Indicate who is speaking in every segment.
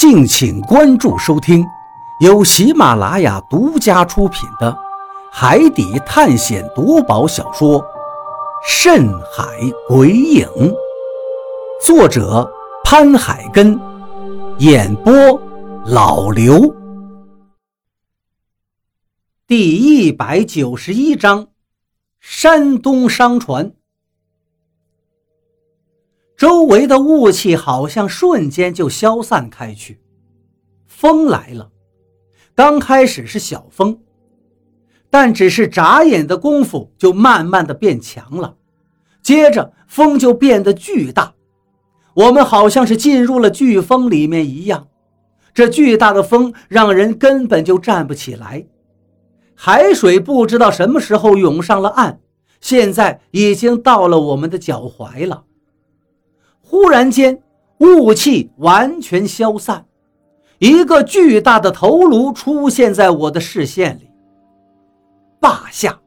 Speaker 1: 敬请关注收听，由喜马拉雅独家出品的《海底探险夺宝小说》《深海鬼影》，作者潘海根，演播老刘。第一百九十一章：山东商船。周围的雾气好像瞬间就消散开去，风来了。刚开始是小风，但只是眨眼的功夫，就慢慢的变强了。接着风就变得巨大，我们好像是进入了飓风里面一样。这巨大的风让人根本就站不起来。海水不知道什么时候涌上了岸，现在已经到了我们的脚踝了。忽然间，雾气完全消散，一个巨大的头颅出现在我的视线里。霸下，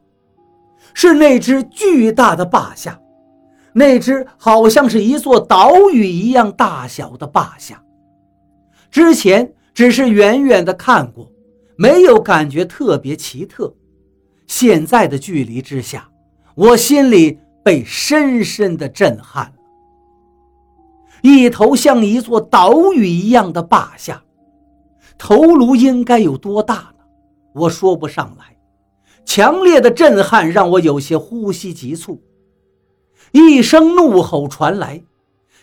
Speaker 1: 是那只巨大的霸下，那只好像是一座岛屿一样大小的霸下。之前只是远远的看过，没有感觉特别奇特。现在的距离之下，我心里被深深的震撼了。一头像一座岛屿一样的霸下，头颅应该有多大呢？我说不上来。强烈的震撼让我有些呼吸急促。一声怒吼传来，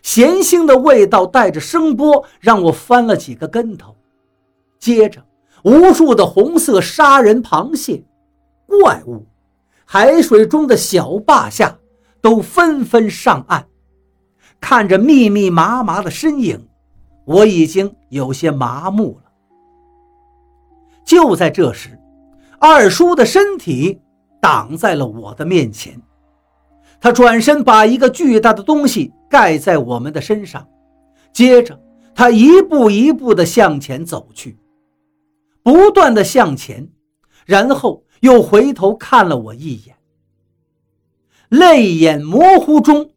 Speaker 1: 咸腥的味道带着声波，让我翻了几个跟头。接着，无数的红色杀人螃蟹、怪物、海水中的小霸下都纷纷上岸。看着密密麻麻的身影，我已经有些麻木了。就在这时，二叔的身体挡在了我的面前，他转身把一个巨大的东西盖在我们的身上，接着他一步一步地向前走去，不断地向前，然后又回头看了我一眼，泪眼模糊中。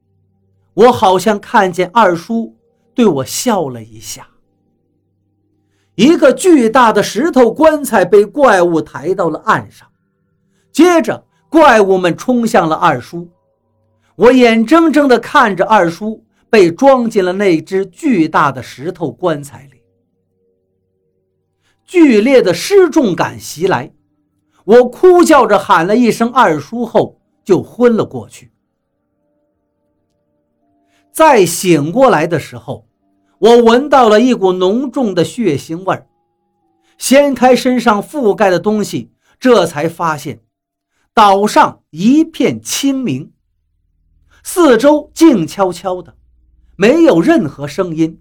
Speaker 1: 我好像看见二叔对我笑了一下。一个巨大的石头棺材被怪物抬到了岸上，接着怪物们冲向了二叔。我眼睁睁地看着二叔被装进了那只巨大的石头棺材里。剧烈的失重感袭来，我哭叫着喊了一声“二叔”后就昏了过去。再醒过来的时候，我闻到了一股浓重的血腥味儿。掀开身上覆盖的东西，这才发现岛上一片清明，四周静悄悄的，没有任何声音。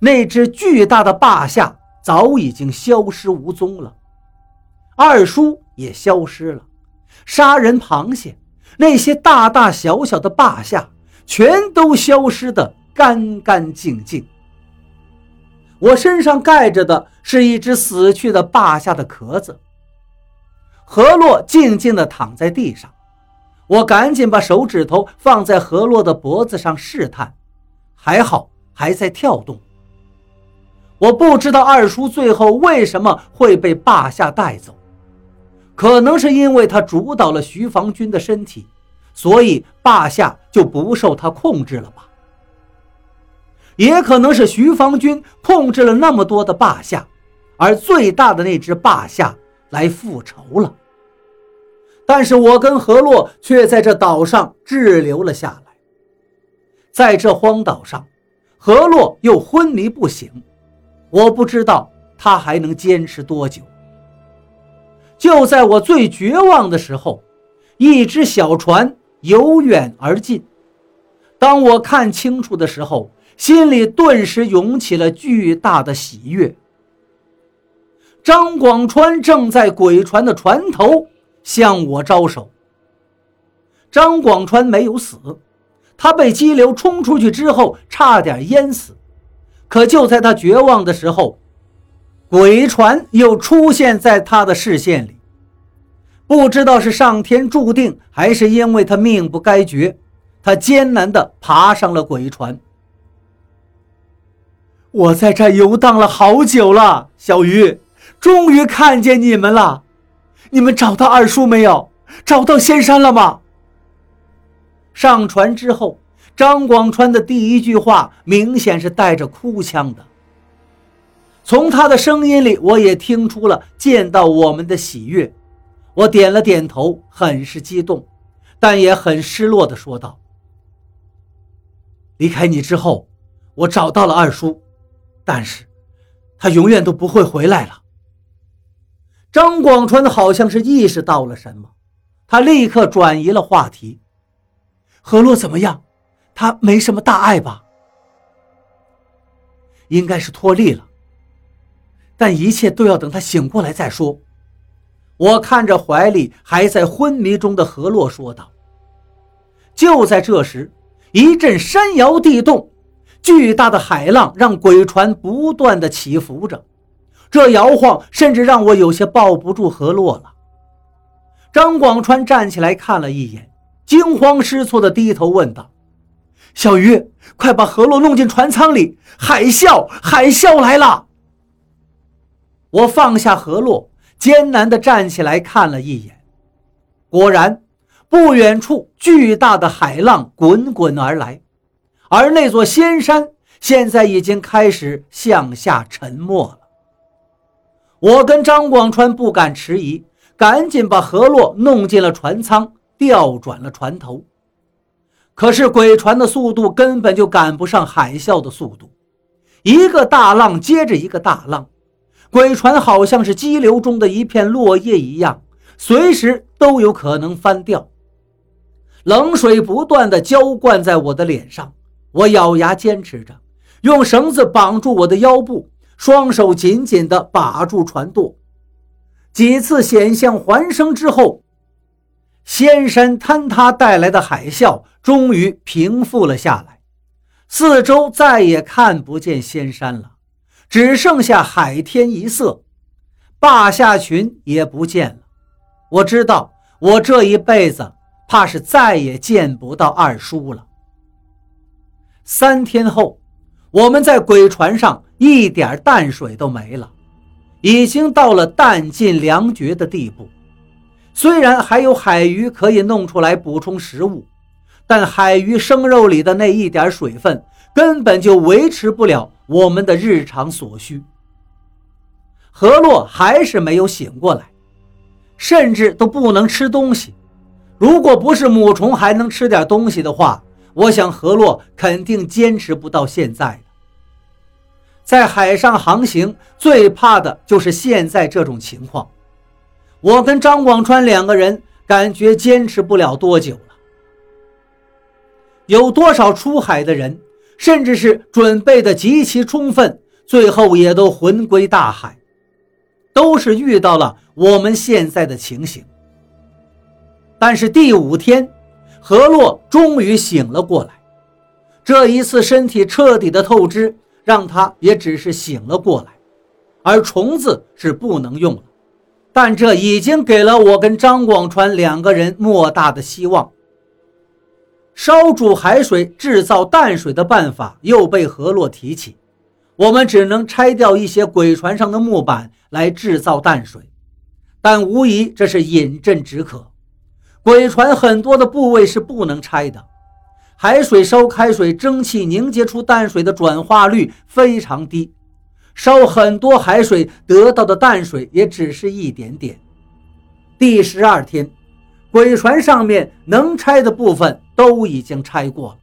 Speaker 1: 那只巨大的霸下早已经消失无踪了，二叔也消失了，杀人螃蟹那些大大小小的霸下。全都消失得干干净净。我身上盖着的是一只死去的霸下的壳子。何洛静静地躺在地上，我赶紧把手指头放在何洛的脖子上试探，还好还在跳动。我不知道二叔最后为什么会被霸下带走，可能是因为他主导了徐防军的身体。所以霸下就不受他控制了吧？也可能是徐方军控制了那么多的霸下，而最大的那只霸下来复仇了。但是我跟何洛却在这岛上滞留了下来。在这荒岛上，何洛又昏迷不醒，我不知道他还能坚持多久。就在我最绝望的时候，一只小船。由远而近，当我看清楚的时候，心里顿时涌起了巨大的喜悦。张广川正在鬼船的船头向我招手。张广川没有死，他被激流冲出去之后差点淹死，可就在他绝望的时候，鬼船又出现在他的视线里。不知道是上天注定，还是因为他命不该绝，他艰难地爬上了鬼船。我在这游荡了好久了，小鱼，终于看见你们了。你们找到二叔没有？找到仙山了吗？上船之后，张广川的第一句话明显是带着哭腔的。从他的声音里，我也听出了见到我们的喜悦。我点了点头，很是激动，但也很失落地说道：“离开你之后，我找到了二叔，但是，他永远都不会回来了。”张广川好像是意识到了什么，他立刻转移了话题：“何洛怎么样？他没什么大碍吧？应该是脱力了。”但一切都要等他醒过来再说。我看着怀里还在昏迷中的何洛说道。就在这时，一阵山摇地动，巨大的海浪让鬼船不断的起伏着，这摇晃甚至让我有些抱不住何洛了。张广川站起来看了一眼，惊慌失措的低头问道：“小鱼，快把何洛弄进船舱里！海啸，海啸来了！”我放下河洛，艰难地站起来看了一眼，果然，不远处巨大的海浪滚滚而来，而那座仙山现在已经开始向下沉没了。我跟张广川不敢迟疑，赶紧把河洛弄进了船舱，调转了船头。可是鬼船的速度根本就赶不上海啸的速度，一个大浪接着一个大浪。鬼船好像是激流中的一片落叶一样，随时都有可能翻掉。冷水不断的浇灌在我的脸上，我咬牙坚持着，用绳子绑住我的腰部，双手紧紧地把住船舵。几次险象环生之后，仙山坍塌带来的海啸终于平复了下来，四周再也看不见仙山了。只剩下海天一色，霸下群也不见了。我知道，我这一辈子怕是再也见不到二叔了。三天后，我们在鬼船上一点淡水都没了，已经到了弹尽粮绝的地步。虽然还有海鱼可以弄出来补充食物，但海鱼生肉里的那一点水分根本就维持不了。我们的日常所需，何洛还是没有醒过来，甚至都不能吃东西。如果不是母虫还能吃点东西的话，我想何洛肯定坚持不到现在的。在海上航行，最怕的就是现在这种情况。我跟张广川两个人感觉坚持不了多久了。有多少出海的人？甚至是准备的极其充分，最后也都魂归大海，都是遇到了我们现在的情形。但是第五天，何洛终于醒了过来。这一次身体彻底的透支，让他也只是醒了过来，而虫子是不能用了。但这已经给了我跟张广川两个人莫大的希望。烧煮海水制造淡水的办法又被何洛提起，我们只能拆掉一些鬼船上的木板来制造淡水，但无疑这是饮鸩止渴。鬼船很多的部位是不能拆的，海水烧开水，蒸汽凝结出淡水的转化率非常低，烧很多海水得到的淡水也只是一点点。第十二天。鬼船上面能拆的部分都已经拆过了，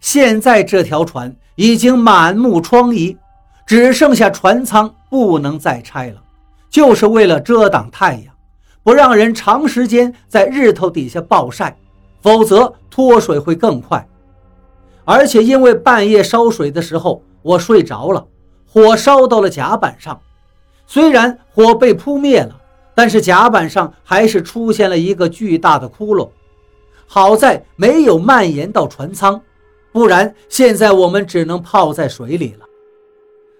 Speaker 1: 现在这条船已经满目疮痍，只剩下船舱不能再拆了，就是为了遮挡太阳，不让人长时间在日头底下暴晒，否则脱水会更快。而且因为半夜烧水的时候我睡着了，火烧到了甲板上，虽然火被扑灭了。但是甲板上还是出现了一个巨大的窟窿，好在没有蔓延到船舱，不然现在我们只能泡在水里了。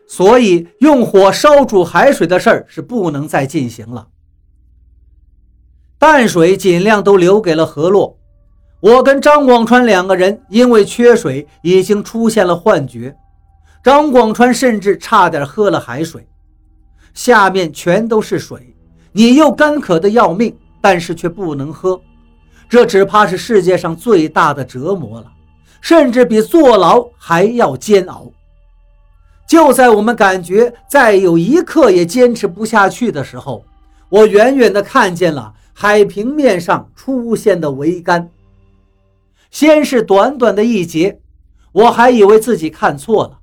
Speaker 1: 所以用火烧煮海水的事儿是不能再进行了。淡水尽量都留给了河洛。我跟张广川两个人因为缺水已经出现了幻觉，张广川甚至差点喝了海水，下面全都是水，你又干渴的要命，但是却不能喝，这只怕是世界上最大的折磨了，甚至比坐牢还要煎熬。就在我们感觉再有一刻也坚持不下去的时候，我远远地看见了海平面上出现的桅杆。先是短短的一截，我还以为自己看错了。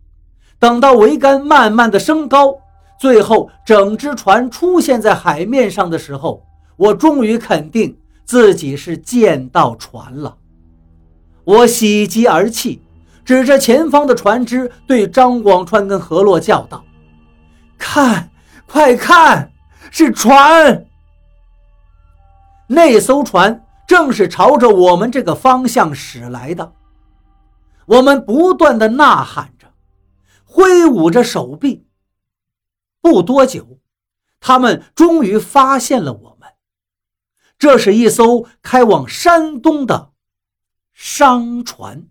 Speaker 1: 等到桅杆慢慢的升高，最后整只船出现在海面上的时候，我终于肯定自己是见到船了。我喜极而泣，指着前方的船只对张广川跟何洛叫道：“看，快看，是船！那艘船正是朝着我们这个方向驶来的。”我们不断的呐喊着。挥舞着手臂，不多久，他们终于发现了我们。这是一艘开往山东的商船。